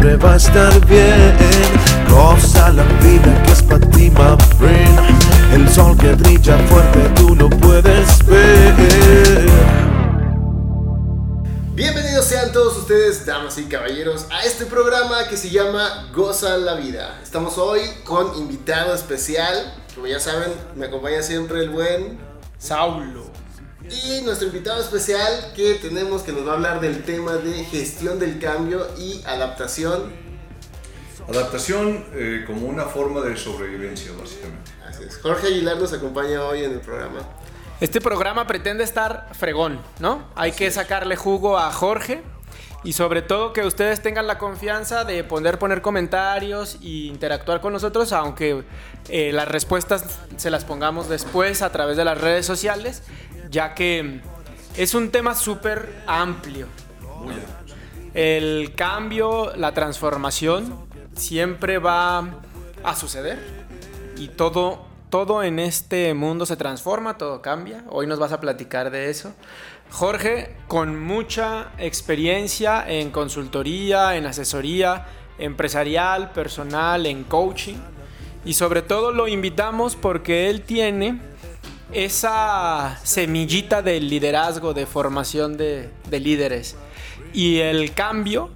siempre va a estar bien. Goza la vida que es para ti, my friend. El sol que brilla fuerte, tú lo puedes ver. Bienvenidos sean todos ustedes, damas y caballeros, a este programa que se llama Goza la Vida. Estamos hoy con invitado especial, como ya saben, me acompaña siempre el buen Saulo. Y nuestro invitado especial que tenemos que nos va a hablar del tema de gestión del cambio y adaptación. Adaptación eh, como una forma de sobrevivencia, básicamente. Así es. Jorge Aguilar nos acompaña hoy en el programa. Este programa pretende estar fregón, ¿no? Hay que sacarle jugo a Jorge y sobre todo que ustedes tengan la confianza de poder poner comentarios e interactuar con nosotros, aunque eh, las respuestas se las pongamos después a través de las redes sociales, ya que es un tema súper amplio. El cambio, la transformación siempre va a suceder y todo, todo en este mundo se transforma, todo cambia. Hoy nos vas a platicar de eso. Jorge, con mucha experiencia en consultoría, en asesoría empresarial, personal, en coaching. Y sobre todo lo invitamos porque él tiene esa semillita de liderazgo, de formación de, de líderes. Y el cambio,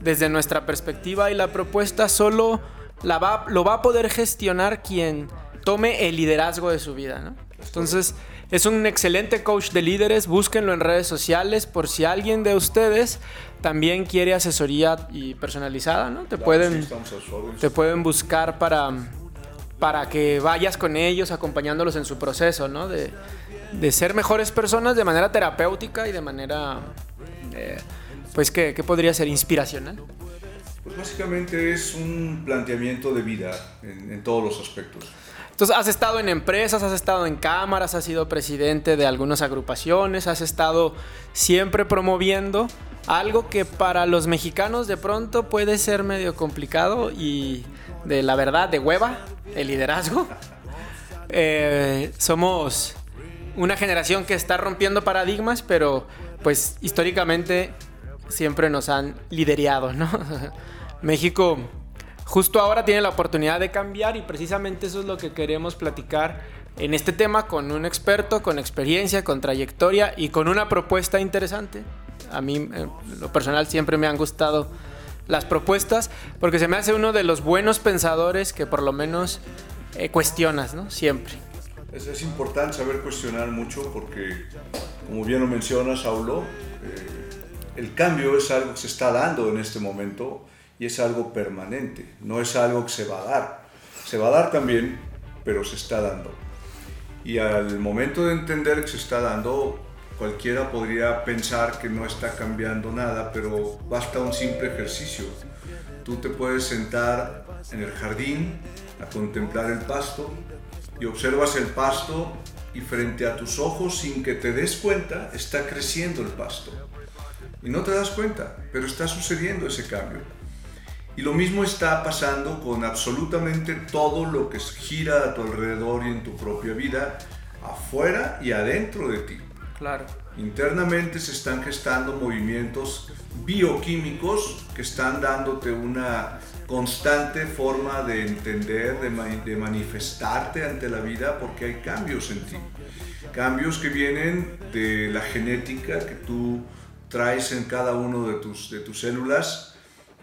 desde nuestra perspectiva y la propuesta, solo la va, lo va a poder gestionar quien tome el liderazgo de su vida. ¿no? Entonces, es un excelente coach de líderes. Búsquenlo en redes sociales por si alguien de ustedes también quiere asesoría y personalizada. ¿no? Te, pueden, te pueden buscar para, para que vayas con ellos, acompañándolos en su proceso, ¿no? De, de ser mejores personas de manera terapéutica y de manera, eh, pues, que podría ser? Inspiracional. Pues básicamente es un planteamiento de vida en, en todos los aspectos. Entonces, has estado en empresas, has estado en cámaras, has sido presidente de algunas agrupaciones, has estado siempre promoviendo algo que para los mexicanos de pronto puede ser medio complicado y de la verdad, de hueva, el liderazgo. Eh, somos una generación que está rompiendo paradigmas, pero pues históricamente siempre nos han liderado, ¿no? México justo ahora tiene la oportunidad de cambiar y precisamente eso es lo que queremos platicar en este tema con un experto, con experiencia, con trayectoria y con una propuesta interesante. A mí, en lo personal, siempre me han gustado las propuestas porque se me hace uno de los buenos pensadores que por lo menos eh, cuestionas, ¿no? Siempre. Es, es importante saber cuestionar mucho porque, como bien lo menciona Saulo, eh, el cambio es algo que se está dando en este momento y es algo permanente, no es algo que se va a dar. Se va a dar también, pero se está dando. Y al momento de entender que se está dando, cualquiera podría pensar que no está cambiando nada, pero basta un simple ejercicio. Tú te puedes sentar en el jardín a contemplar el pasto y observas el pasto y frente a tus ojos sin que te des cuenta está creciendo el pasto. Y no te das cuenta, pero está sucediendo ese cambio. Y lo mismo está pasando con absolutamente todo lo que gira a tu alrededor y en tu propia vida, afuera y adentro de ti. Internamente se están gestando movimientos bioquímicos que están dándote una constante forma de entender, de, ma- de manifestarte ante la vida porque hay cambios en ti. Cambios que vienen de la genética que tú traes en cada uno de tus, células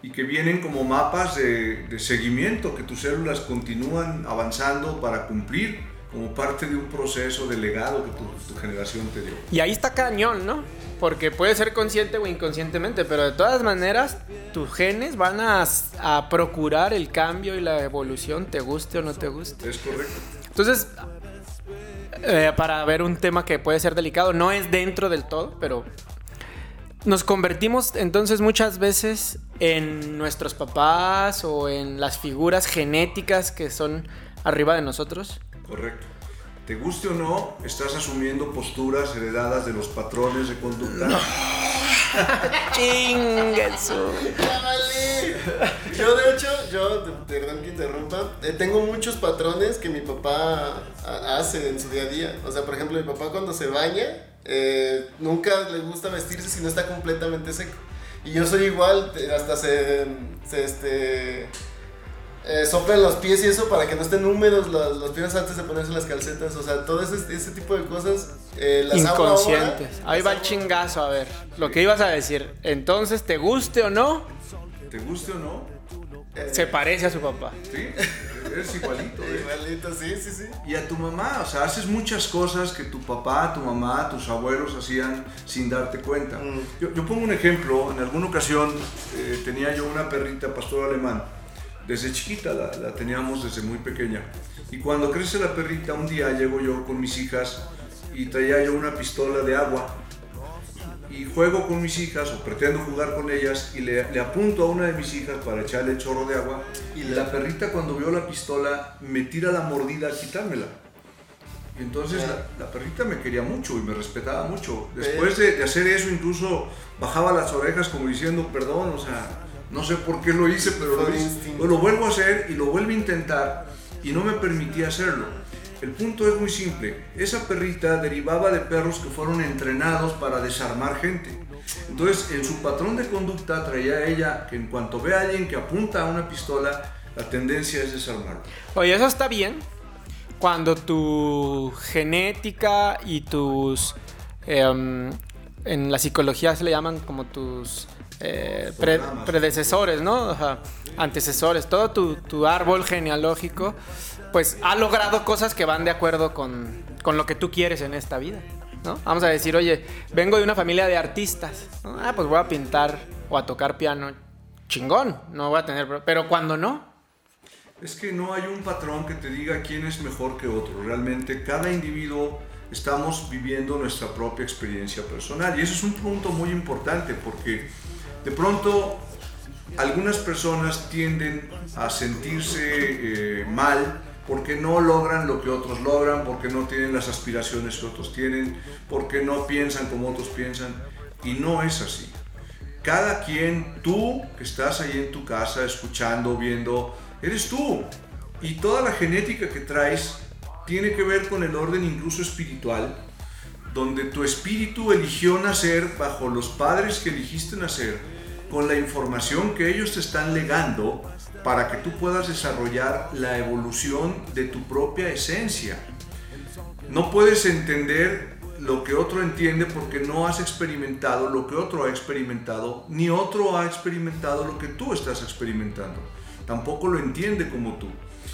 y que vienen como mapas de seguimiento, que tus células continúan avanzando para cumplir como parte de un proceso de legado que tu, tu generación te dio. Y ahí está cañón, ¿no? Porque puede ser consciente o inconscientemente, pero de todas maneras tus genes van a, a procurar el cambio y la evolución, te guste o no te guste. Es correcto. Entonces, eh, para ver un tema que puede ser delicado, no es dentro del todo, pero nos convertimos entonces muchas veces en nuestros papás o en las figuras genéticas que son arriba de nosotros. Correcto. Te guste o no, estás asumiendo posturas heredadas de los patrones de conducta. ¡Ya vale! Yo, de hecho, yo, de- perdón que interrumpa, eh, tengo muchos patrones que mi papá ha- hace en su día a día. O sea, por ejemplo, mi papá cuando se baña, eh, nunca le gusta vestirse si no está completamente seco. Y yo soy igual, hasta se, se este, eh, soplan los pies y eso para que no estén húmedos los, los pies antes de ponerse las calcetas. O sea, todo ese, ese tipo de cosas eh, las ahora. Inconscientes. Ahí va el chingazo, a ver. Lo que ibas a decir. Entonces, ¿te guste o no? ¿Te guste o no? Se parece a su papá. Sí, eres igualito. ¿eh? Igualito, sí, sí, sí. Y a tu mamá, o sea, haces muchas cosas que tu papá, tu mamá, tus abuelos hacían sin darte cuenta. Mm. Yo, yo pongo un ejemplo, en alguna ocasión eh, tenía yo una perrita pastor alemán, desde chiquita la, teníamos desde muy pequeña. Y cuando crece la perrita, un día llego yo con mis hijas y traía yo una pistola de agua. Y juego con mis hijas, o pretendo jugar con ellas, y le, apunto a una de mis hijas para echarle chorro de agua. Y la perrita, cuando vio la pistola, me tira la mordida a quitármela. Y entonces la, la perrita me quería mucho y me respetaba mucho. Después de, de hacer eso, incluso bajaba las orejas como diciendo, perdón, o sea, no sé por qué lo hice, pero lo, hice. lo vuelvo a hacer y lo vuelvo a intentar y no me permitía hacerlo. El punto es muy simple. Esa perrita derivaba de perros que fueron entrenados para desarmar gente. Entonces, en su patrón de conducta traía ella que en cuanto ve a alguien que apunta a una pistola, la tendencia es desarmarlo. Oye, eso está bien. Cuando tu genética y tus. em, en la psicología se le llaman como tus. Eh, predecesores, ¿no? Antecesores. Todo tu, árbol genealógico, pues ha logrado cosas que van de acuerdo con, con lo que tú quieres en esta vida, ¿no? Vamos a decir, oye, vengo de una familia de artistas. Ah, pues voy a pintar o a tocar piano. Chingón, no voy a tener. Pero cuando no, Es que no hay un patrón que te diga quién es mejor que otro. Realmente cada individuo estamos viviendo nuestra propia experiencia personal. Y eso es un punto muy importante porque de pronto algunas personas tienden a sentirse eh, mal porque no logran lo que otros logran, porque no tienen las aspiraciones que otros tienen, porque no piensan como otros piensan. Y no es así. Cada quien, tú que estás ahí en tu casa escuchando, viendo, eres tú. Y toda la genética que traes tiene que ver con el orden incluso espiritual, donde tu espíritu eligió nacer bajo los padres que eligiste nacer, con la información que ellos te están legando para que tú puedas desarrollar la evolución de tu propia esencia. No puedes entender lo que otro entiende porque no has experimentado lo que otro ha experimentado, ni otro ha experimentado lo que tú estás experimentando. Tampoco lo entiende como tú.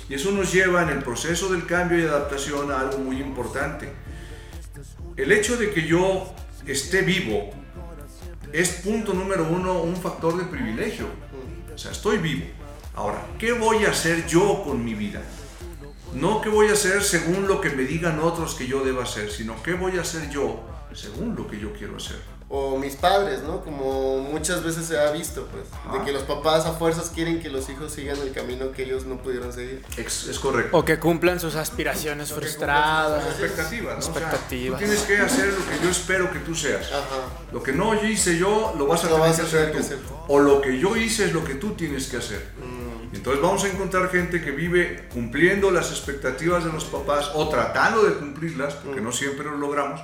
Y eso nos lleva en el proceso del cambio y adaptación a algo muy importante. El hecho de que yo esté vivo es punto número uno un factor de privilegio. O sea, estoy vivo. Ahora, ¿qué voy a hacer yo con mi vida? No qué voy a hacer según lo que me digan otros que yo deba hacer, sino qué voy a hacer yo según lo que yo quiero hacer. O mis padres, ¿no? Como muchas veces se ha visto, pues. De Ajá. que los papás a fuerzas quieren que los hijos sigan el camino que ellos no pudieron seguir. Es, es correcto. O que cumplan sus aspiraciones frustradas. Expectativas, ¿no? O sea, Expectativas. tú tienes que hacer lo que yo espero que tú seas. Ajá. Lo que no yo hice yo, lo vas a Lo tener vas que a hacer tener tú. que hacer tú. O lo que yo hice es lo que tú tienes que hacer. Mm. Entonces vamos a encontrar gente que vive cumpliendo las expectativas de los papás o tratando de cumplirlas, porque Mm. no siempre lo logramos,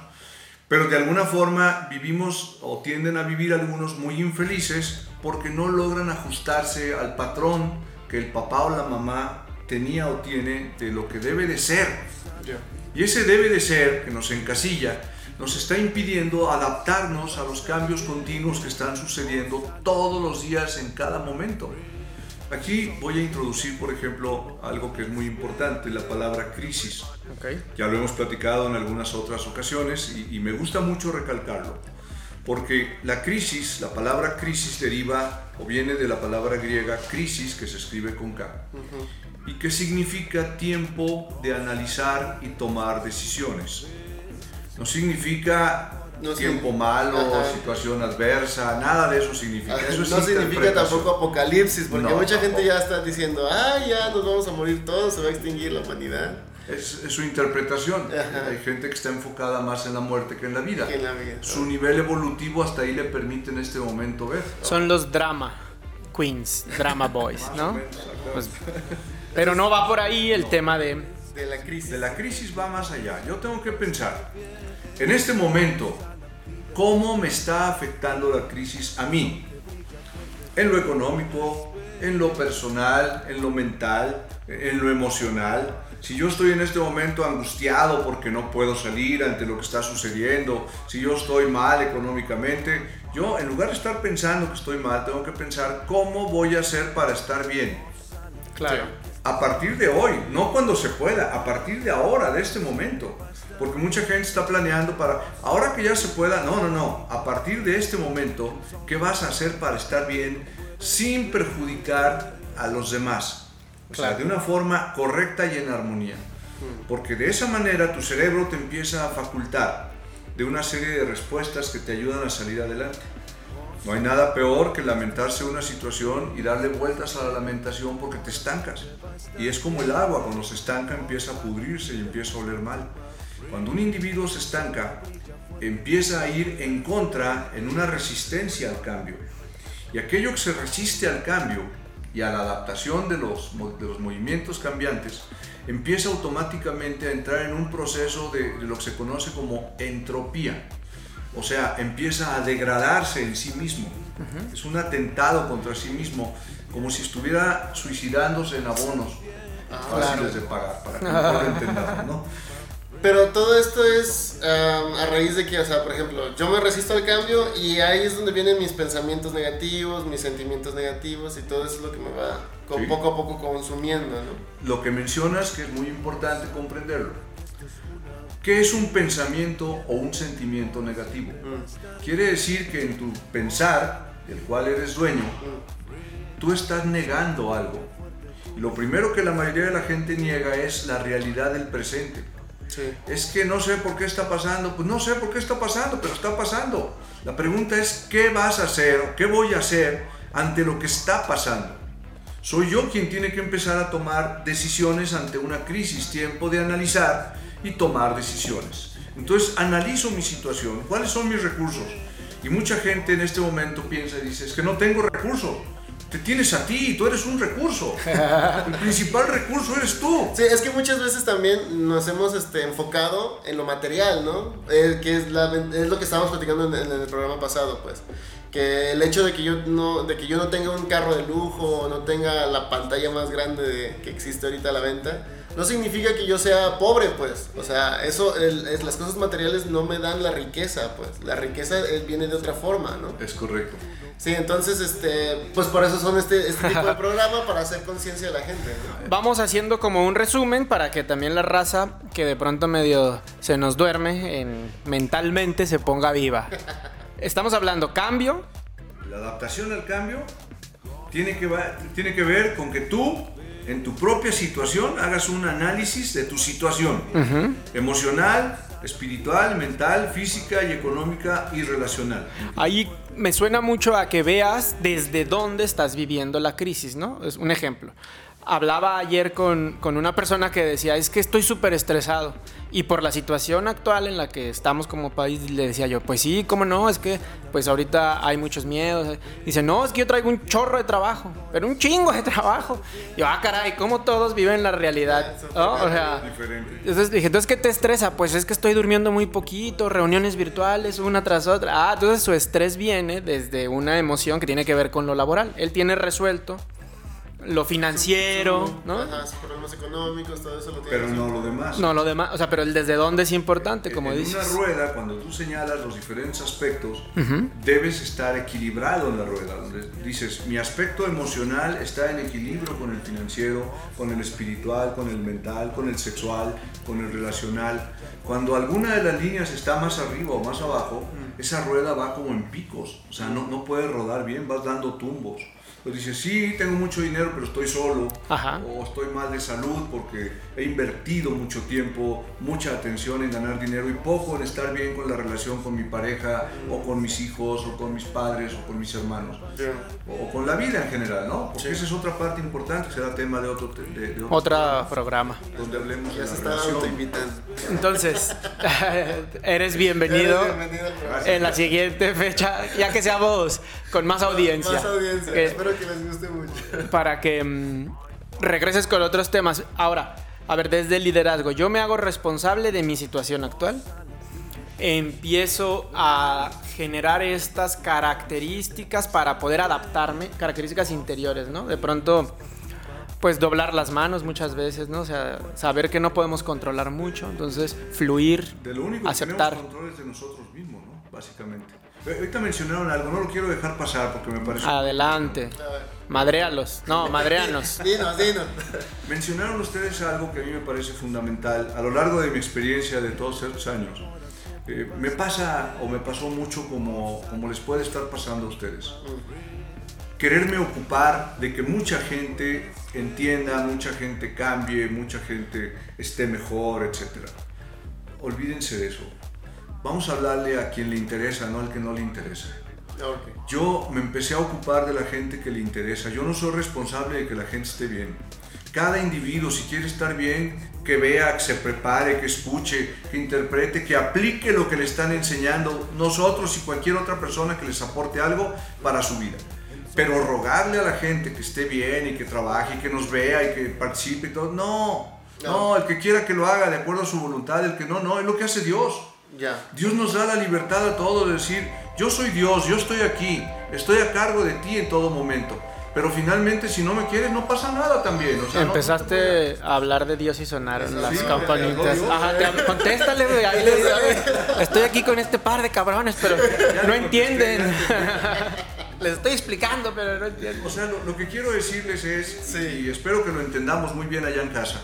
pero de alguna forma vivimos o tienden a vivir algunos muy infelices porque no logran ajustarse al patrón que el papá o la mamá tenía o tiene de lo que debe de ser. Y ese debe de ser, que nos encasilla, nos está impidiendo adaptarnos a los cambios continuos que están sucediendo todos los días en cada momento. Aquí voy a introducir, por ejemplo, algo que es muy importante, la palabra crisis. Ok. Ya lo hemos platicado en algunas otras ocasiones y, y me gusta mucho recalcarlo, porque la crisis, la palabra crisis deriva o viene de la palabra griega crisis, que se escribe con K, y que significa tiempo de analizar y tomar decisiones. No significa No tiempo signi- malo, Ajá. situación adversa, nada de eso significa. Ajá, Eso es no significa tampoco apocalipsis, porque No, mucha gente tampoco. ya está diciendo, ah, ya nos vamos a morir todos, se va a extinguir la humanidad. Es, es su interpretación. Ajá. Hay gente que está enfocada más en la muerte que en la vida. Que en la vida. Su nivel evolutivo hasta ahí le permite en este momento ver. Son los drama queens, drama boys, ¿no? menos. Pues, pero no va por ahí el tema de... De la crisis. De la crisis va más allá. Yo tengo que pensar, en este momento, ¿cómo me está afectando la crisis a mí? en lo económico, en lo personal, en lo mental, en lo emocional. Si yo estoy en este momento angustiado porque no puedo salir ante lo que está sucediendo, si yo estoy mal económicamente, yo en lugar de estar pensando que estoy mal, tengo que pensar cómo voy a hacer para estar bien. Claro. A partir de hoy, no cuando se pueda, a partir de ahora, de este momento. Porque mucha gente está planeando para, ahora que ya se pueda, no, no, no, a partir de este momento, ¿qué vas a hacer para estar bien sin perjudicar a los demás? O sea, de una forma correcta y en armonía. Porque de esa manera tu cerebro te empieza a facultar de una serie de respuestas que te ayudan a salir adelante. No hay nada peor que lamentarse una situación y darle vueltas a la lamentación porque te estancas. Y es como el agua, cuando se estanca empieza a pudrirse y empieza a oler mal. Cuando un individuo se estanca, empieza a ir en contra, en una resistencia al cambio. Y aquello que se resiste al cambio y a la adaptación de los, de los movimientos cambiantes, empieza automáticamente a entrar en un proceso de, de lo que se conoce como entropía. O sea, empieza a degradarse en sí mismo. Es un atentado contra sí mismo, como si estuviera suicidándose en abonos fáciles de pagar, para que puedan entenderlo, ¿no? Pero todo esto es um, a raíz de que, o sea, por ejemplo, yo me resisto al cambio y ahí es donde vienen mis pensamientos negativos, mis sentimientos negativos y todo eso es lo que me va con Sí. poco a poco consumiendo, ¿no? Lo que mencionas que es muy importante comprenderlo. ¿Qué es un pensamiento o un sentimiento negativo? Quiere decir que en tu pensar, del cual eres dueño, tú estás negando algo. Y lo primero que la mayoría de la gente niega es la realidad del presente. Es que no sé por qué está pasando. Pues no sé por qué está pasando, pero está pasando. La pregunta es, ¿qué vas a hacer o qué voy a hacer ante lo que está pasando? Soy yo quien tiene que empezar a tomar decisiones ante una crisis, tiempo de analizar y tomar decisiones. Entonces analizo mi situación, cuáles son mis recursos. Y mucha gente en este momento piensa y dice, es que no tengo recursos. Te tienes a ti, tú eres un recurso. El principal recurso eres tú. Sí, es que muchas veces también nos hemos este, enfocado en lo material, ¿no? Eh, que es, la, es lo que estábamos platicando en, en el programa pasado, pues. Que el hecho de que, yo no, de que yo no tenga un carro de lujo, no tenga la pantalla más grande de- que existe ahorita a la venta, no significa que yo sea pobre, pues. O sea, eso, el- es, las cosas materiales no me dan la riqueza, pues. La riqueza eh, viene de otra forma, ¿no? Es correcto. Sí, entonces, este, pues por eso son este, este tipo de programa, para hacer conciencia de la gente, ¿no? Vamos haciendo como un resumen para que también la raza que de pronto medio se nos duerme en, mentalmente se ponga viva. Estamos hablando cambio, La adaptación al cambio tiene que, va- tiene que ver con que tú, en tu propia situación, hagas un análisis de tu situación emocional, espiritual, mental, física y económica y relacional. Ahí me suena mucho a que veas desde dónde estás viviendo la crisis, ¿no? Es un ejemplo. Hablaba ayer con, con una persona que decía, es que estoy súper estresado. Y por la situación actual en la que estamos como país, le decía yo, pues sí, ¿cómo no? Es que pues ahorita hay muchos miedos. Dice, no, es que yo traigo un chorro de trabajo, pero un chingo de trabajo. Y yo, ah, caray, ¿cómo todos viven la realidad? ¿No? O sea, entonces dije, entonces, ¿qué te estresa? Pues es que estoy durmiendo muy poquito, reuniones virtuales, una tras otra. Ah, entonces su estrés viene desde una emoción que tiene que ver con lo laboral. Él tiene resuelto lo financiero, ¿no? Ajá, sus problemas económicos, todo eso lo tiene. Pero no lo demás. No, lo demás, o sea, pero el desde dónde es importante, como en dices. una rueda, cuando tú señalas los diferentes aspectos, debes estar equilibrado en la rueda. Donde dices, mi aspecto emocional está en equilibrio con el financiero, con el espiritual, con el mental, con el sexual, con el relacional. Cuando alguna de las líneas está más arriba o más abajo, esa rueda va como en picos. O sea, no, no puede rodar bien, vas dando tumbos. Pues dices, sí, tengo mucho dinero, pero estoy solo. Ajá. O estoy mal de salud porque he invertido mucho tiempo, mucha atención en ganar dinero y poco en estar bien con la relación con mi pareja o con mis hijos o con mis padres o con mis hermanos Sí. o con la vida en general, ¿no? Porque esa es otra parte importante, será tema de otro, de, de otro Otro programa. donde hablemos de Ya la se está relación. Entonces, eres bienvenido Eres en la siguiente fecha, ya que sea vos, con más audiencia. Más audiencia. Que- Espero que les guste mucho. para que mm, regreses con otros temas. Ahora, a ver, desde el liderazgo, yo me hago responsable de mi situación actual. empiezo a generar estas características para poder adaptarme, características interiores, ¿no? De pronto, pues doblar las manos muchas veces, ¿no? O sea, saber que no podemos controlar mucho, entonces fluir, De lo único aceptar. que tenemos control es de nosotros mismos, ¿no? Básicamente. Eh, Ahorita mencionaron algo, no lo quiero dejar pasar porque me parece... Adelante. Madréalos. No, madréanos. Dinos, dinos. Mencionaron ustedes algo que a mí me parece fundamental a lo largo de mi experiencia de todos estos años. Eh, me pasa o me pasó mucho como, como les puede estar pasando a ustedes. Quererme ocupar de que mucha gente entienda, mucha gente cambie, mucha gente esté mejor, etc. Olvídense de eso. Vamos a hablarle a quien le interesa, no al que no le interesa. Yo me empecé a ocupar de la gente que le interesa. Yo no soy responsable de que la gente esté bien. Cada individuo, si quiere estar bien, que vea, que se prepare, que escuche, que interprete, que aplique lo que le están enseñando nosotros y cualquier otra persona que les aporte algo para su vida. Pero rogarle a la gente que esté bien y que trabaje y que nos vea y que participe y todo, no. No, el que quiera que lo haga de acuerdo a su voluntad, el que no, no, es lo que hace Dios. Ya. Dios nos da la libertad a todos de decir, yo soy Dios, yo estoy aquí, estoy a cargo de ti en todo momento. Pero finalmente, si no me quieres, no pasa nada también. O sea, no- Empezaste a hablar de Dios y sonaron las Sí, campanitas. Ajá, te- contéstale, güey. ahí le digo, Estoy aquí con este par de cabrones, pero Ya no entienden. Les estoy explicando, pero no entienden. O sea, lo, lo que quiero decirles es, Sí. y espero que lo entendamos muy bien allá en casa,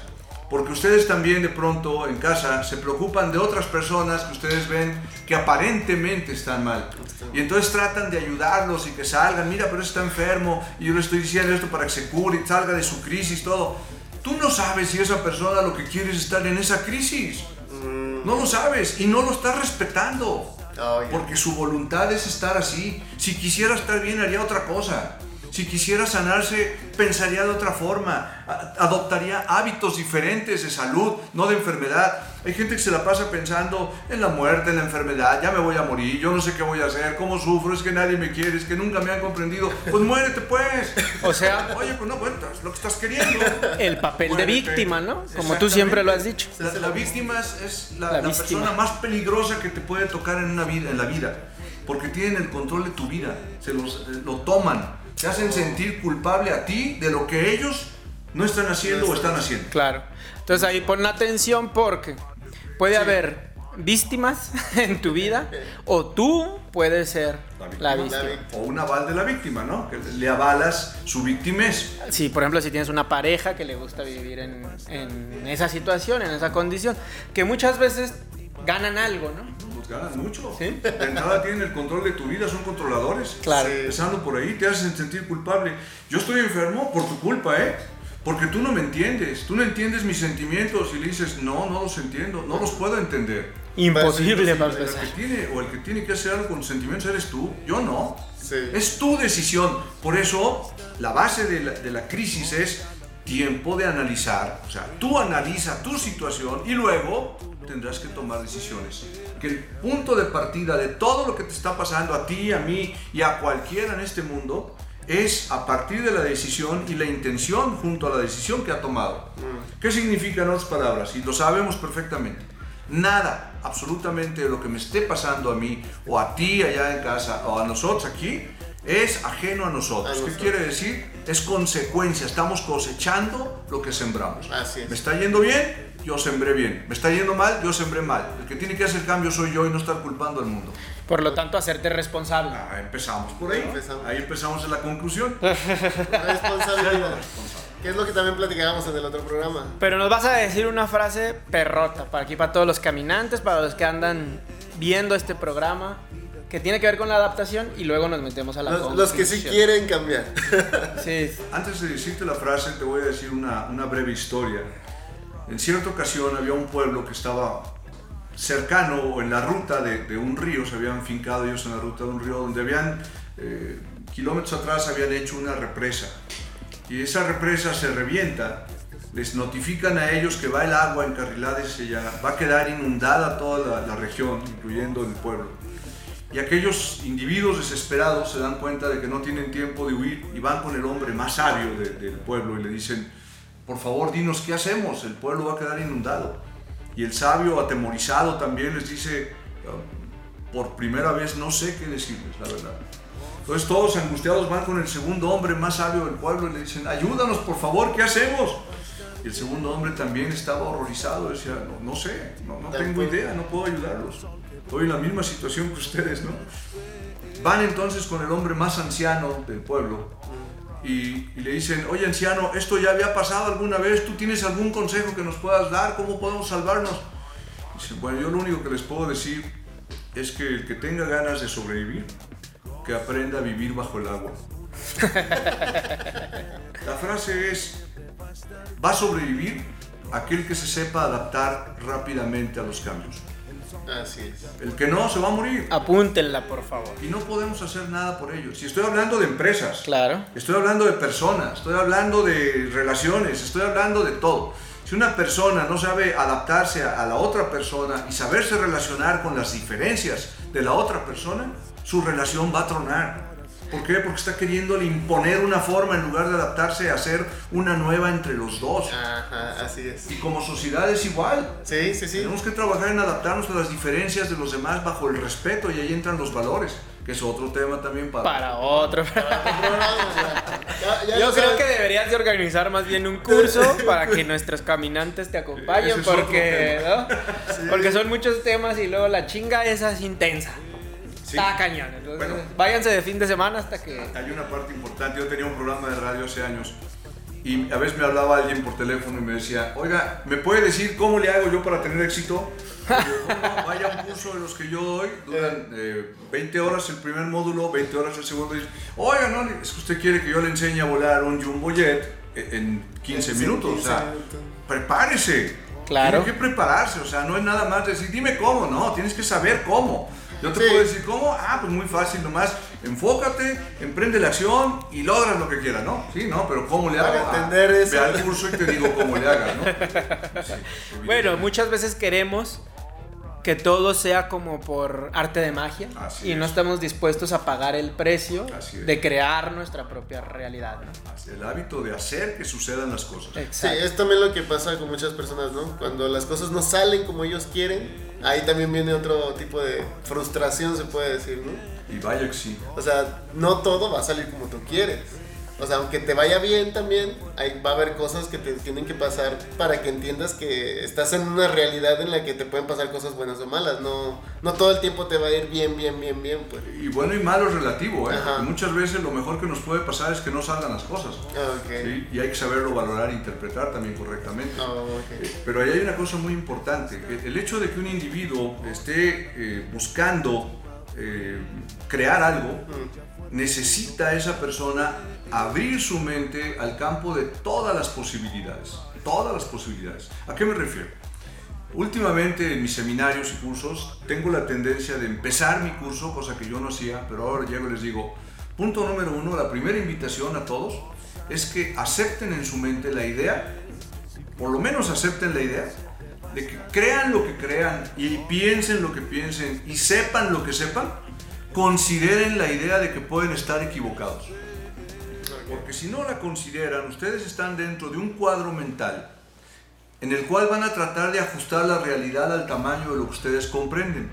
porque ustedes también de pronto en casa se preocupan de otras personas que ustedes ven que aparentemente están mal. Y entonces tratan de ayudarlos y que salgan, mira, pero está enfermo y yo le estoy diciendo esto para que se cure y salga de su crisis, todo. Tú no sabes si esa persona lo que quiere es estar en esa crisis. No lo sabes y no lo estás respetando. Porque su voluntad es estar así. Si quisiera estar bien, haría otra cosa. Si quisiera sanarse, pensaría de otra forma. Adoptaría hábitos diferentes de salud, no de enfermedad. Hay gente que se la pasa pensando en la muerte, en la enfermedad. Ya me voy a morir, yo no sé qué voy a hacer, cómo sufro, es que nadie me quiere, es que nunca me han comprendido. Pues muérete, pues. O sea, Oye, pues no cuentas lo que estás queriendo. el papel de Muérete. víctima, ¿no? Como tú siempre lo has dicho. La, la víctima es, es la, La la persona más peligrosa que te puede tocar en, una vida, en la vida. Porque tienen el control de tu vida. Se los, eh, lo toman. Te hacen sentir culpable a ti de lo que ellos no están haciendo o están haciendo. Claro. Entonces ahí pon atención porque puede haber víctimas en tu vida o tú puedes ser La la víctima. víctima. O un aval de la víctima, ¿no? Que le avalas su victimez. Sí, por ejemplo, si tienes una pareja que le gusta vivir en, en esa situación, en esa condición, que muchas veces ganan algo, ¿no? Pues ganan mucho. Sí. De entrada tienen el control de tu vida, son controladores. Claro. Empezando por ahí, te hacen sentir culpable. Yo estoy enfermo por tu culpa, ¿eh? Porque tú no me entiendes, tú no entiendes mis sentimientos y le dices, no, no los entiendo, no los puedo entender. Imposible para El que tiene, o el que tiene que hacer algo con sentimientos eres tú, yo no. Sí. Es tu decisión. Por eso, la base de la, de la crisis es tiempo de analizar. O sea, tú analiza tu situación y luego tendrás que tomar decisiones. Que el punto de partida de todo lo que te está pasando a ti, a mí y a cualquiera en este mundo es a partir de la decisión y la intención junto a la decisión que ha tomado. ¿Qué significa en otras palabras? Y lo sabemos perfectamente. Nada, absolutamente de lo que me esté pasando a mí o a ti allá en casa o a nosotros aquí es ajeno a nosotros. A ¿Qué nosotros. quiere decir? Es consecuencia, estamos cosechando lo que sembramos. Así es. Me está yendo bien, yo sembré bien. Me está yendo mal, yo sembré mal. El que tiene que hacer cambio soy yo y no estar culpando al mundo. Por lo tanto, hacerte responsable. Ah, empezamos por ahí. Empezamos. Ahí empezamos en la conclusión. Responsabilidad. Que es lo que también platicábamos en el otro programa. Pero nos vas a decir una frase perrota para aquí, para todos los caminantes, para los que andan viendo este programa, que tiene que ver con la adaptación y luego nos metemos a la Los, los que sí quieren cambiar. Sí, Antes de decirte la frase, te voy a decir una, una breve historia. En cierta ocasión había un pueblo que estaba cercano o en la ruta de, de un río, se habían fincado ellos en la ruta de un río, donde habían, eh, kilómetros atrás habían hecho una represa. Y esa represa se revienta, les notifican a ellos que va el agua encarrilada y se ya va a quedar inundada toda la, la región, incluyendo el pueblo. Y aquellos individuos desesperados se dan cuenta de que no tienen tiempo de huir y van con el hombre más sabio de- del pueblo y le dicen, por favor dinos qué hacemos, el pueblo va a quedar inundado. Y el sabio, atemorizado también, les dice, por primera vez no sé qué decirles, la verdad. Entonces todos angustiados van con el segundo hombre más sabio del pueblo y le dicen, ayúdanos por favor, ¿qué hacemos? Y el segundo hombre también estaba horrorizado, decía, no, no sé, no, no tengo idea, no puedo ayudarlos. Estoy en la misma situación que ustedes, ¿no? Van entonces con el hombre más anciano del pueblo y, y, le dicen, oye anciano, esto ya había pasado alguna vez, ¿tú tienes algún consejo que nos puedas dar? ¿Cómo podemos salvarnos? Dice, bueno, yo lo único que les puedo decir es que el que tenga ganas de sobrevivir, que aprenda a vivir bajo el agua. La frase es, va a sobrevivir aquel que se sepa adaptar rápidamente a los cambios. Así es. El que no se va a morir. Apúntenla, por favor. Y no podemos hacer nada por ello. Si estoy hablando de empresas, Claro. estoy hablando de personas, estoy hablando de relaciones, estoy hablando de todo. Si una persona no sabe adaptarse a la otra persona y saberse relacionar con las diferencias de la otra persona, su relación va a tronar. ¿Por qué? Porque está queriendo imponer una forma en lugar de adaptarse a hacer una nueva entre los dos. Ajá, así es. Y como sociedad es igual. Sí, sí, sí. Tenemos que trabajar en adaptarnos a las diferencias de los demás bajo el respeto y ahí entran los valores, que es otro tema también para... Para otro. Ya- ya Yo creo sabes. que deberías de organizar más bien un curso para que nuestros caminantes te acompañen es otro porque, ¿no? porque son muchos temas y luego la chinga esa es intensa. Sí. Está cañón. Entonces, Bueno. váyanse de fin de semana hasta que Hay una parte importante, yo tenía un programa de radio hace años y a veces me hablaba alguien por teléfono y me decía, oiga, ¿me puede decir cómo le hago yo para tener éxito? Yo, "¿Cómo no? Vaya un curso de los que yo doy, duran eh, 20 horas el primer módulo, 20 horas el segundo. Y dice, oiga, no, es que usted quiere que yo le enseñe a volar un jumbo jet en 15 Sí, minutos. 15 o sea, minutos. prepárese. Claro. Tiene que prepararse, o sea, no es nada más decir, dime cómo, no, tienes que saber cómo. Yo te Sí. puedo decir cómo, ah, pues muy fácil, nomás enfócate, emprende la acción y logras lo que quieras, ¿no? Sí, no, pero ¿cómo le hago? Para Ah, entender eso. Ve al curso y te digo cómo le hagas, ¿no? Sí, Bueno, muchas veces queremos que todo sea como por arte de magia Así y no es. estamos dispuestos a pagar el precio Así de crear nuestra propia realidad. ¿no? El hábito de hacer que sucedan las cosas. Sí, Exacto. es también lo que pasa con muchas personas, ¿no? Cuando las cosas no salen como ellos quieren, ahí también viene otro tipo de frustración, se puede decir, ¿no? Y vaya que sí. O sea, no todo va a salir como tú quieres. O sea, aunque te vaya bien también, va a haber cosas que te tienen que pasar para que entiendas que estás en una realidad en la que te pueden pasar cosas buenas o malas. No, no todo el tiempo te va a ir bien, bien, bien, bien, pues. Y bueno y malo es relativo, ¿eh? Muchas veces lo mejor que nos puede pasar es que no salgan las cosas. Ok. ¿sí? Y hay que saberlo valorar e interpretar también correctamente. Ah, ok. Pero ahí hay una cosa muy importante. El hecho de que un individuo esté eh, buscando eh, crear algo, necesita esa persona abrir su mente al campo de todas las posibilidades. Todas las posibilidades. ¿A qué me refiero? Últimamente en mis seminarios y cursos tengo la tendencia de empezar mi curso, cosa que yo no hacía, pero ahora llego y les digo, punto número uno, la primera invitación a todos es que acepten en su mente la idea por lo menos acepten la idea de que crean lo que crean y piensen lo que piensen y sepan lo que sepan, consideren la idea de que pueden estar equivocados. Porque si no la consideran, ustedes están dentro de un cuadro mental en el cual van a tratar de ajustar la realidad al tamaño de lo que ustedes comprenden.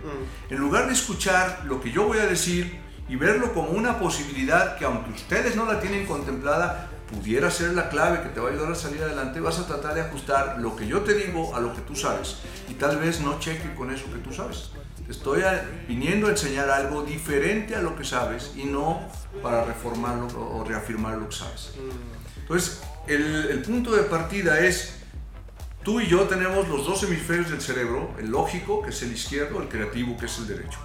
En lugar de escuchar lo que yo voy a decir y verlo como una posibilidad que aunque ustedes no la tienen contemplada, pudiera ser la clave que te va a ayudar a salir adelante, vas a tratar de ajustar lo que yo te digo a lo que tú sabes. Y tal vez no cheque con eso que tú sabes. Te estoy viniendo a enseñar algo diferente a lo que sabes y no para reformarlo o o reafirmar lo que sabes. Entonces, el, el punto de partida es, tú y yo tenemos los dos hemisferios del cerebro, el lógico, que es el izquierdo, el creativo, que es el derecho.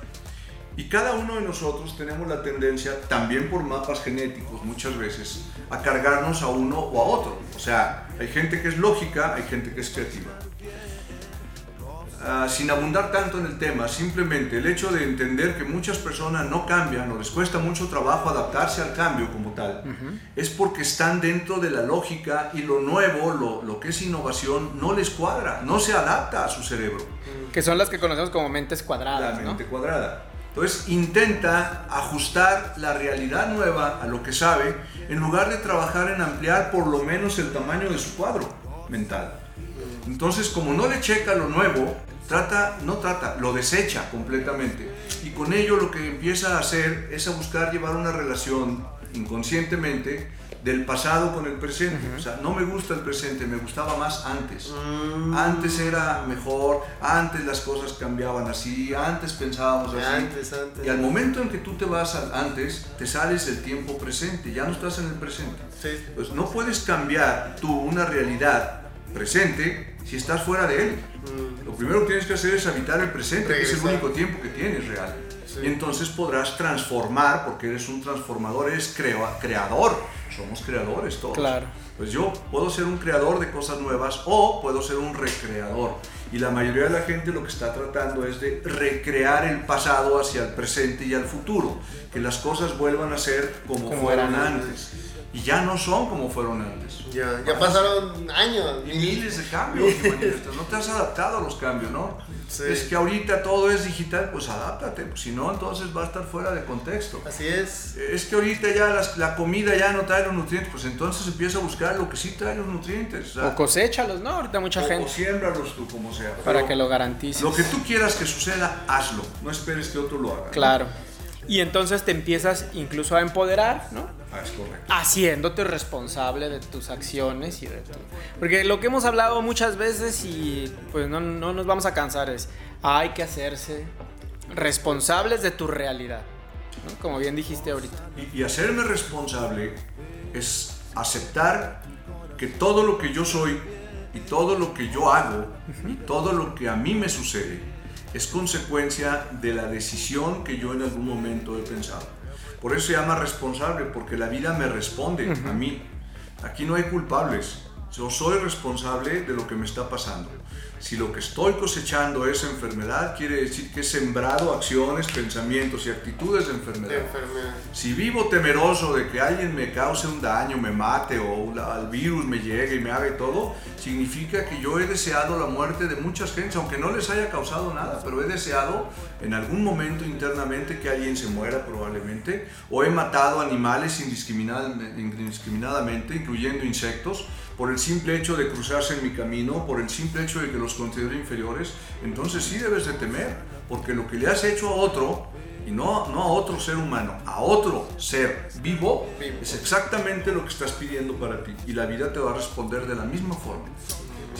Y cada uno de nosotros tenemos la tendencia, también por mapas genéticos muchas veces, a cargarnos a uno o a otro. O sea, hay gente que es lógica, hay gente que es creativa. Ah, sin abundar tanto en el tema, simplemente el hecho de entender que muchas personas no cambian o les cuesta mucho trabajo adaptarse al cambio como tal, es porque están dentro de la lógica y lo nuevo, lo, lo que es innovación, no les cuadra, no se adapta a su cerebro Que son las que conocemos como mentes cuadradas, la ¿no? mente cuadrada. Entonces intenta ajustar la realidad nueva a lo que sabe en lugar de trabajar en ampliar por lo menos el tamaño de su cuadro. mental. Entonces, como no le checa lo nuevo, trata, no trata, lo desecha completamente. Y con ello lo que empieza a hacer es a buscar llevar una relación inconscientemente del pasado con el presente. O sea, no me gusta el presente, me gustaba más antes. Mm. Antes era mejor, antes las cosas cambiaban así, antes pensábamos así. Antes, antes. Y al momento en que tú te vas al antes, te sales del tiempo presente, ya no estás en el presente. Sí. Pues no puedes cambiar tú una realidad presente si estás fuera de él. Mm. Lo primero que tienes que hacer es habitar el presente, que es el único tiempo que tienes real. Sí. Y entonces podrás transformar, porque eres un transformador, eres crea- creador. Somos creadores todos. Claro. Pues yo puedo ser un creador de cosas nuevas o puedo ser un recreador. Y la mayoría de la gente lo que está tratando es de recrear el pasado hacia el presente y al futuro. Que las cosas vuelvan a ser como, Como fueron eran antes. Y ya no son como fueron antes. Ya, ya pasaron años. Y miles de cambios, no te has adaptado a los cambios, ¿no? Sí. Es que ahorita todo es digital, pues adáptate, pues si no, entonces va a estar fuera de contexto. Así es. Es que ahorita ya las- la comida ya no trae los nutrientes, pues entonces empieza a buscar lo que sí trae los nutrientes. o sea, O coséchalos, ¿no? Ahorita mucha o- o gente. siémbralos tú, como sea. Para Pero que lo garantices. Lo que tú quieras que suceda, hazlo. No esperes que otro lo haga. Claro. Y entonces te empiezas incluso a empoderar, ¿no? Ah, es correcto. Haciéndote responsable de tus acciones y de tu... Porque lo que hemos hablado muchas veces y pues no, no nos vamos a cansar es, hay que hacerse responsables de tu realidad, ¿no? Como bien dijiste ahorita. Y, y hacerme responsable es aceptar que todo lo que yo soy y todo lo que yo hago y todo lo que a mí me sucede es consecuencia de la decisión que yo en algún momento he pensado. Por eso se llama responsable, porque la vida me responde a mí. Aquí no hay culpables. Yo soy responsable de lo que me está pasando. Si lo que estoy cosechando es enfermedad, quiere decir que he sembrado acciones, pensamientos y actitudes de enfermedad. De enfermedad. Si vivo temeroso de que alguien me cause un daño, me mate o el virus me llegue y me haga todo, significa que yo he deseado la muerte de muchas gentes, aunque no les haya causado nada, pero he deseado en algún momento internamente que alguien se muera probablemente, o he matado animales indiscriminadamente incluyendo insectos, por el simple hecho de cruzarse en mi camino, por el simple hecho de que los considero inferiores, entonces sí debes de temer, porque lo que le has hecho a otro, y no, no a otro ser humano, a otro ser vivo, Vivo. es exactamente lo que estás pidiendo para ti, y la vida te va a responder de la misma forma.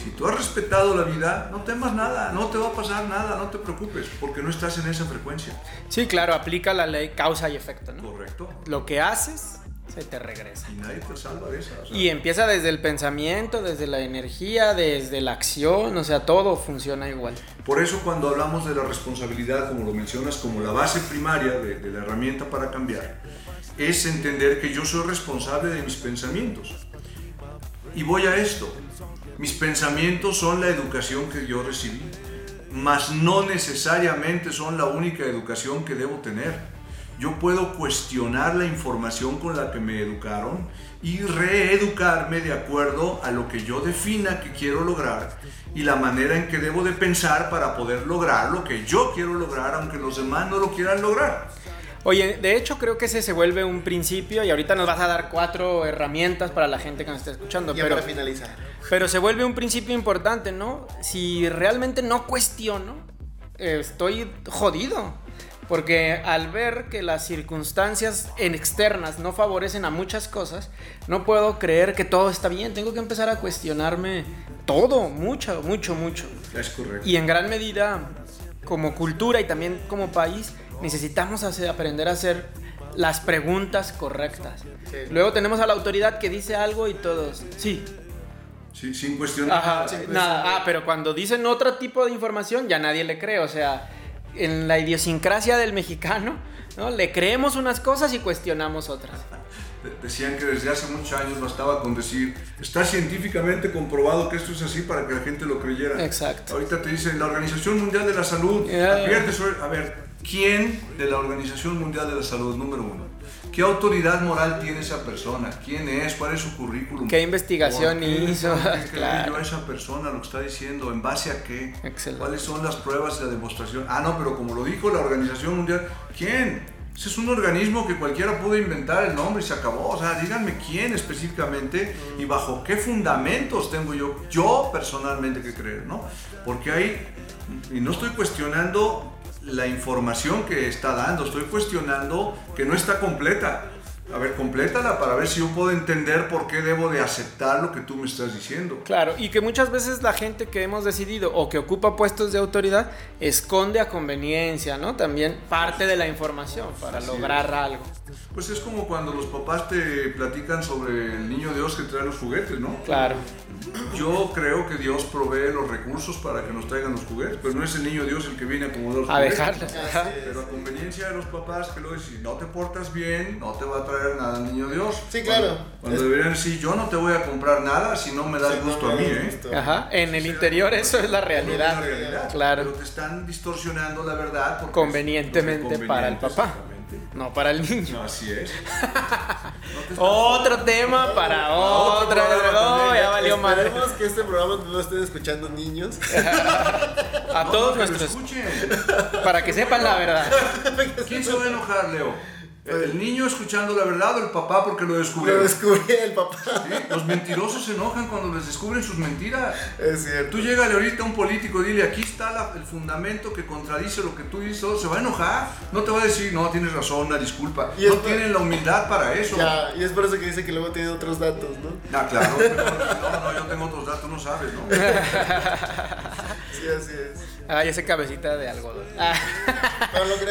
Si tú has respetado la vida, no temas nada, no te va a pasar nada, no te preocupes, porque no estás en esa frecuencia. Sí, claro, aplica la ley causa y efecto, ¿no? Correcto. Lo que haces se te regresa. Y nadie te salva de esa. o sea, Y empieza desde el pensamiento, desde la energía, desde la acción, o sea, todo funciona igual. Por eso cuando hablamos de la responsabilidad, como lo mencionas, como la base primaria de, de la herramienta para cambiar, es entender que yo soy responsable de mis pensamientos. Y voy a esto. Mis pensamientos son la educación que yo recibí, mas no necesariamente son la única educación que debo tener. Yo puedo cuestionar la información con la que me educaron y reeducarme de acuerdo a lo que yo defina que quiero lograr y la manera en que debo de pensar para poder lograr lo que yo quiero lograr aunque los demás no lo quieran lograr. Oye, de hecho creo que ese se vuelve un principio y ahorita nos vas a dar cuatro herramientas para la gente que nos está escuchando, Ya pero, para finalizar. pero se vuelve un principio importante, ¿no? Si realmente no cuestiono, eh, estoy jodido. Porque al ver que las circunstancias en- externas no favorecen a muchas cosas, no puedo creer que todo está bien. Tengo que empezar a cuestionarme todo, mucho, mucho, mucho. Es correcto. Y en gran medida, como cultura y también como país, necesitamos hacer- aprender a hacer las preguntas correctas. Sí. Luego tenemos a la autoridad que dice algo y todos, sí, Sí, sin cuestionar. ajá, pues, nada. Ah, pero cuando dicen otro tipo de información ya nadie le cree. O sea, en la idiosincrasia del mexicano, ¿no? Le creemos unas cosas y cuestionamos otras. De- Decían que desde hace muchos años bastaba con decir, está científicamente comprobado que esto es así para que la gente lo creyera. Exacto. Ahorita te dicen la Organización Mundial de la Salud. Advierte sobre- a ver, ¿quién de la Organización Mundial de la Salud, número uno? ¿Qué autoridad moral tiene esa persona? ¿Quién es? ¿Cuál es su currículum? ¿Qué investigación ¿Por qué? hizo? ¿Por qué Claro. yo a esa persona lo que está diciendo? ¿En base a qué? Excelente. ¿Cuáles son las pruebas y la demostración? Ah, no, pero como lo dijo la Organización Mundial, ¿quién? Ese es un organismo que cualquiera pudo inventar el nombre y se acabó. O sea, díganme quién específicamente y bajo qué fundamentos tengo yo, yo personalmente que creer, ¿no? Porque hay, y no estoy cuestionando la información que está dando, estoy cuestionando que no está completa. A ver, complétala para ver si yo puedo entender por qué debo de aceptar lo que tú me estás diciendo. Claro, y que muchas veces la gente que hemos decidido o que ocupa puestos de autoridad esconde a conveniencia, ¿no? También parte de la información para lograr es. algo. Pues es como cuando los papás te platican sobre el niño Dios que trae los juguetes, ¿no? Claro. Yo creo que Dios provee los recursos para que nos traigan los juguetes, pero no es el niño Dios el que viene a acomodar los A juguetes. dejarla. Así es. Pero a conveniencia de los papás que luego dicen, si no te portas bien, no te va a traer nada niño Dios. Sí, claro. Cuando, cuando Es- deberían decir, yo no te voy a comprar nada si no me das Sí, gusto no, a mí, ¿eh? gusto. Ajá, en el interior eso es la Es realidad. la realidad. Claro. Pero te están distorsionando la verdad. porque- Convenientemente para el papá. exactamente. No para el niño. No, así es. Otro tema para otro otra. programa Oh, ya valió madre. Esperemos que este programa no lo estén escuchando niños. A todos que lo nuestros. escuchen. Para que sepan la verdad. ¿Quién se va a enojar, Leo? ¿El niño escuchando la verdad o el papá porque lo Lo descubrió? descubrí el papá. ¿Sí? Los mentirosos se enojan cuando les descubren sus mentiras. Es cierto. Tú llégale ahorita a un político, dile, aquí está la- el fundamento que contradice lo que tú dices, se va a enojar. No te va a decir, no, tienes razón, una disculpa. Y no por- tienen la humildad para eso. Ya, y es por eso que dice que luego tiene otros datos, ¿no? Ah, claro. pero- no, no, yo tengo otros datos, no sabes, ¿no? Sí, así es. Ay, ese cabecita de algodón. Ah.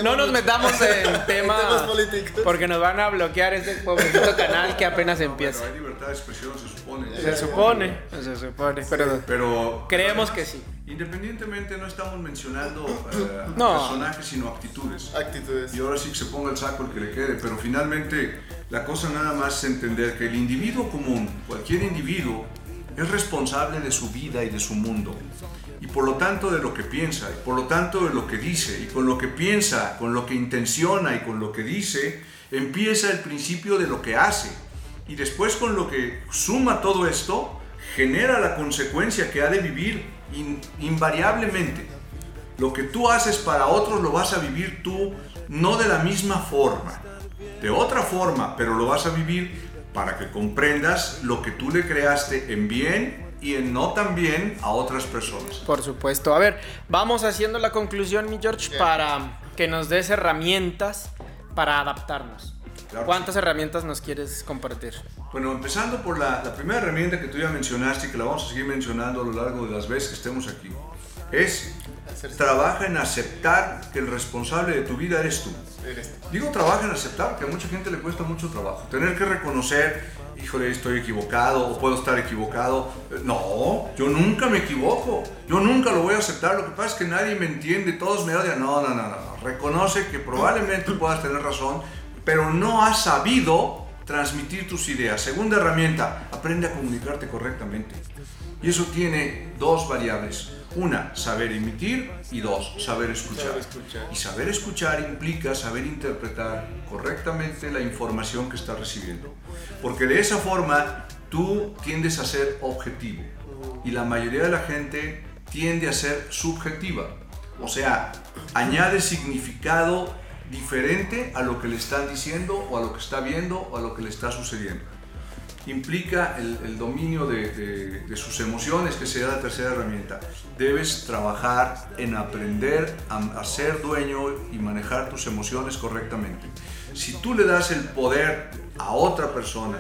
No nos metamos en temas temas políticos. porque nos van a bloquear este pobrecito canal que apenas empieza. Bueno, hay libertad de expresión, se supone. Se supone, se supone, pero Pero creemos que sí. Independientemente no estamos mencionando eh, No. personajes, sino actitudes. Actitudes. Y ahora sí que se ponga el saco el que le quede, pero finalmente la cosa nada más es entender que el individuo común, cualquier individuo, es responsable de su vida y de su mundo. Y por lo tanto de lo que piensa, y por lo tanto de lo que dice, y con lo que piensa, con lo que intenciona y con lo que dice, empieza el principio de lo que hace. Y después con lo que suma todo esto, genera la consecuencia que ha de vivir in- invariablemente. Lo que tú haces para otros lo vas a vivir tú no de la misma forma, de otra forma, pero lo vas a vivir para que comprendas lo que tú le creaste en bien y en no tan bien a otras personas. Por supuesto. A ver, vamos haciendo la conclusión, mi George, Bien. para que nos des herramientas para adaptarnos. Claro ¿Cuántas herramientas nos quieres compartir? Bueno, empezando por la, la primera herramienta que tú ya mencionaste y que la vamos a seguir mencionando a lo largo de las veces que estemos aquí, es trabaja en aceptar que el responsable de tu vida eres tú. Digo trabaja en aceptar, que a mucha gente le cuesta mucho trabajo. Tener que reconocer, híjole, estoy equivocado o puedo estar equivocado. No, yo nunca me equivoco. Yo nunca lo voy a aceptar. Lo que pasa es que nadie me entiende, todos me odian. No, no, no, no. no. Reconoce que probablemente puedas tener razón, pero no has sabido transmitir tus ideas. Segunda herramienta, aprende a comunicarte correctamente. Y eso tiene dos variables. Una, saber emitir y dos, saber escuchar. Saber escuchar. Y saber escuchar implica saber interpretar correctamente la información que estás recibiendo. Porque de esa forma tú tiendes a ser objetivo y la mayoría de la gente tiende a ser subjetiva. O sea, añade significado diferente a lo que le están diciendo o a lo que está viendo o a lo que le está sucediendo implica el, el dominio de, de- de sus emociones, que sería la tercera herramienta. Debes trabajar en aprender a, a ser dueño y manejar tus emociones correctamente. Si tú le das el poder a otra persona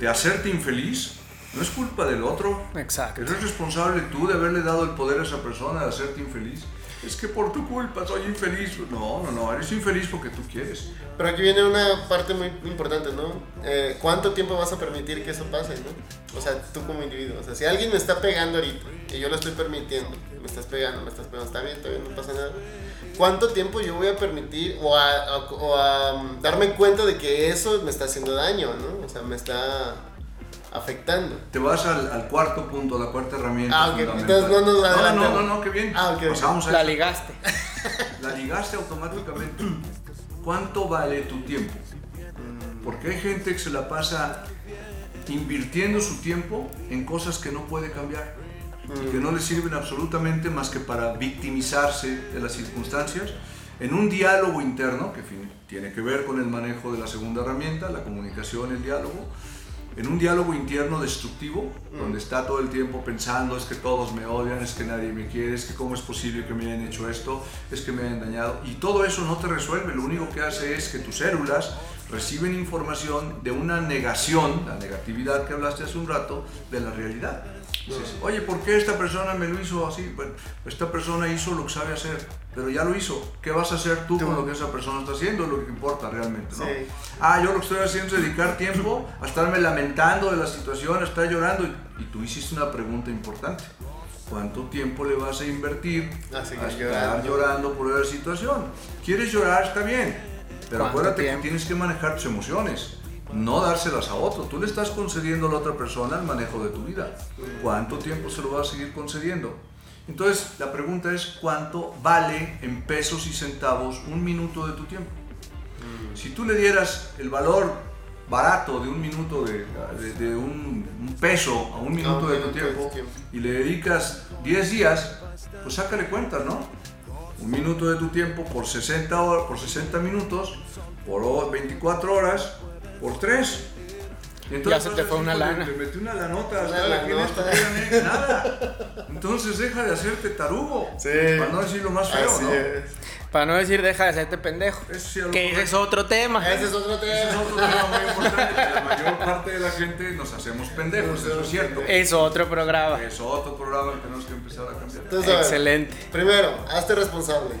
de hacerte infeliz, no es culpa del otro. Exacto. Eres responsable tú de haberle dado el poder a esa persona de hacerte infeliz. Es que por tu culpa soy infeliz. No, no, no, eres infeliz porque tú quieres. Pero aquí viene una parte muy importante, ¿no? Eh, ¿Cuánto tiempo vas a permitir que eso pase, no? O sea, tú como individuo. O sea, si alguien me está pegando ahorita y yo lo estoy permitiendo, me estás pegando, me estás pegando, está bien, bien, no pasa nada. ¿Cuánto tiempo yo voy a permitir o a, um, darme cuenta de que eso me está haciendo daño, ¿no? O sea, me está afectando. Te vas al, al cuarto punto, la cuarta herramienta. Ah, ok, entonces no nos no, no, no, no, qué bien. Ah, ok, ok. Pasamos a La eso. ligaste. La ligaste automáticamente. ¿Cuánto vale tu tiempo? Porque hay gente que se la pasa invirtiendo su tiempo en cosas que no puede cambiar y que no le sirven absolutamente más que para victimizarse de las circunstancias en un diálogo interno, que tiene que ver con el manejo de la segunda herramienta, la comunicación, el diálogo, en un diálogo interno destructivo, donde está todo el tiempo pensando, es que todos me odian, es que nadie me quiere, es que cómo es posible que me hayan hecho esto, es que me hayan dañado, y todo eso no te resuelve, lo único que hace es que tus células reciben información de una negación, la negatividad que hablaste hace un rato, de la realidad. Dices, oye, ¿por qué esta persona me lo hizo así? Bueno, esta persona hizo lo que sabe hacer, pero ya lo hizo. ¿Qué vas a hacer tú, con lo que esa persona está haciendo? Es lo que importa realmente, ¿no? Sí. Ah, yo lo que estoy haciendo es dedicar tiempo a estarme lamentando de la situación, a estar llorando. Y, y tú hiciste una pregunta importante. ¿Cuánto tiempo le vas a invertir A estar llorando. llorando por la situación? ¿Quieres llorar? Está bien. Pero ¿Cuánto acuérdate tiempo? que tienes que manejar tus emociones, no dárselas a otro. Tú le estás concediendo a la otra persona el manejo de tu vida. ¿Cuánto tiempo se lo vas a seguir concediendo? Entonces, la pregunta es, ¿cuánto vale en pesos y centavos un minuto de tu tiempo? Si tú le dieras el valor barato de un minuto de, de- de un, un peso a un minuto de tu tiempo y le dedicas 10 días, pues sácale cuenta, ¿no? Un minuto de tu tiempo por 60, hor- por 60 minutos, por ho- 24 horas, por 3. Ya se te fue una lana. Te metí una lanota, Una hasta la que créanme, nada. Entonces deja de hacerte tarugo. Sí. Para no decir lo más feo, Así ¿no? es. Para no decir deja de hacerte pendejo. Eso sí, Que ese es otro tema. Ese es otro Ese es tema. otro tema muy importante, que la mayor parte de la gente nos hacemos pendejos, eso es cierto. Es otro programa. Es otro programa que tenemos que empezar a cambiar. Entonces, a ver, Excelente. Primero, hazte responsable.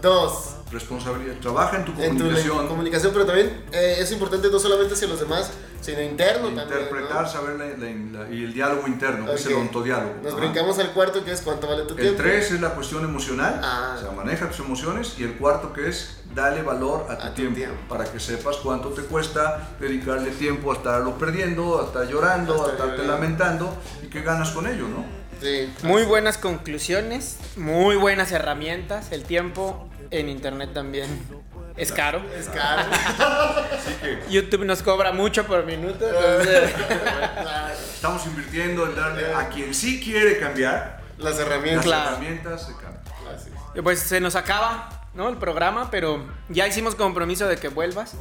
Dos, Responsabilidad, trabaja en tu en tu comunicación, comunicación, pero también eh, es importante no solamente hacia los demás, sino interno también. interpretar, ¿no? saber la- la- la- y el diálogo interno, que es el ontodiálogo. Nos Ajá. brincamos al cuarto que es cuánto vale tu El tiempo. 3 es la cuestión emocional, Ah. o sea, maneja tus emociones. Y el cuarto que es dale valor a tu, A tu tiempo, tiempo. para que sepas cuánto te cuesta dedicarle tiempo a estarlo perdiendo, a estar llorando, A a estar estarte llorando. lamentando y qué ganas con ello, ¿no? Sí. Muy buenas conclusiones, muy buenas herramientas. El tiempo en internet también es caro. Es caro. YouTube nos cobra mucho por minuto. entonces- Estamos invirtiendo en darle a quien sí quiere cambiar Las las herramientas. Claro. herramientas de cambio. Así. Pues se nos acaba, ¿no? El programa, pero ya hicimos compromiso de que vuelvas.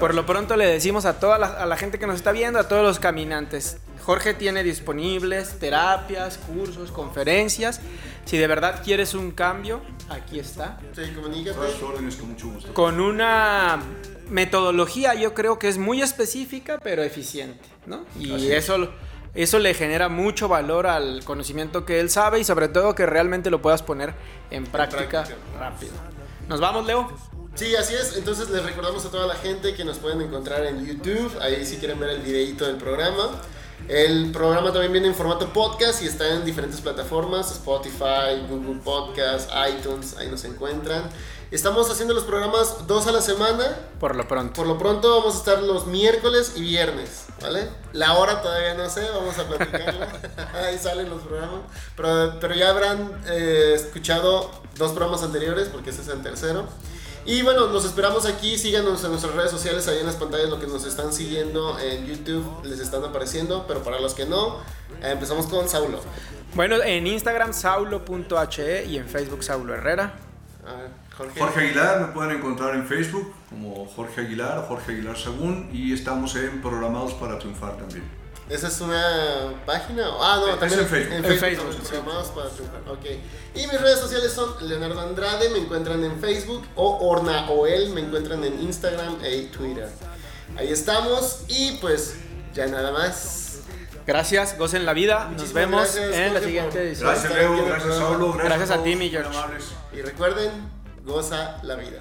Por lo pronto le decimos a toda la, a la gente que nos está viendo, a todos los caminantes, Jorge tiene disponibles terapias, cursos, conferencias. Si de verdad quieres un cambio, aquí está. Sí, comunícate. Con mucho gusto. Con una metodología yo creo que es muy específica pero eficiente, ¿no? Y Así es. eso, eso le genera mucho valor al conocimiento que él sabe y sobre todo que realmente lo puedas poner en práctica, práctica. rápido. Nos vamos, Leo. Sí, así es. Entonces les recordamos a toda la gente que nos pueden encontrar en YouTube. Ahí si quieren ver el videito del programa. El programa también viene en formato podcast y está en diferentes plataformas, Spotify, Google Podcast, iTunes, ahí nos encuentran. Estamos haciendo los programas dos a la semana. Por lo pronto. Por lo pronto vamos a estar los miércoles y viernes, ¿vale? La hora todavía no sé, vamos a platicarla. Ahí salen los programas. Pero, pero ya habrán eh, escuchado dos programas anteriores, porque este es el tercero. Y bueno, nos esperamos aquí. Síganos en nuestras redes sociales, ahí en las pantallas, lo que nos están siguiendo en YouTube les están apareciendo. Pero para los que no, eh, empezamos con Saulo. Bueno, en Instagram saulo.he y en Facebook Saulo Herrera. A ver, Jorge. Jorge Aguilar, me pueden encontrar en Facebook como Jorge Aguilar o Jorge Aguilar Sagún y estamos en Programados para Triunfar también. ¿Esa es una página? Ah, no, Es también en Facebook. En En Facebook, Facebook, estamos sí. programados para triunfar. Ok. Y mis redes sociales son Leonardo Andrade, me encuentran en Facebook, o Orna Oel, me encuentran en Instagram e Twitter. Ahí estamos y pues ya nada más. Gracias, gocen la vida. Nos vemos gracias, en la siguiente edición. Gracias Leo, en gracias. Saulo, gracias, Gracias a ti, mi George. amables. Y recuerden, goza la vida.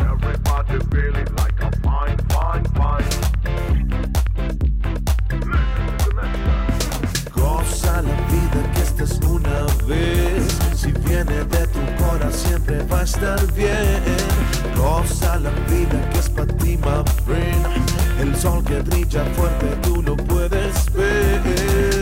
Everybody feeling like a fine, fine, la vida que esta es una vez. Si viene de tu corazón siempre va a estar bien. Goza la vida que es para ti, my friend. El sol que brilla fuerte tú lo puedes ver.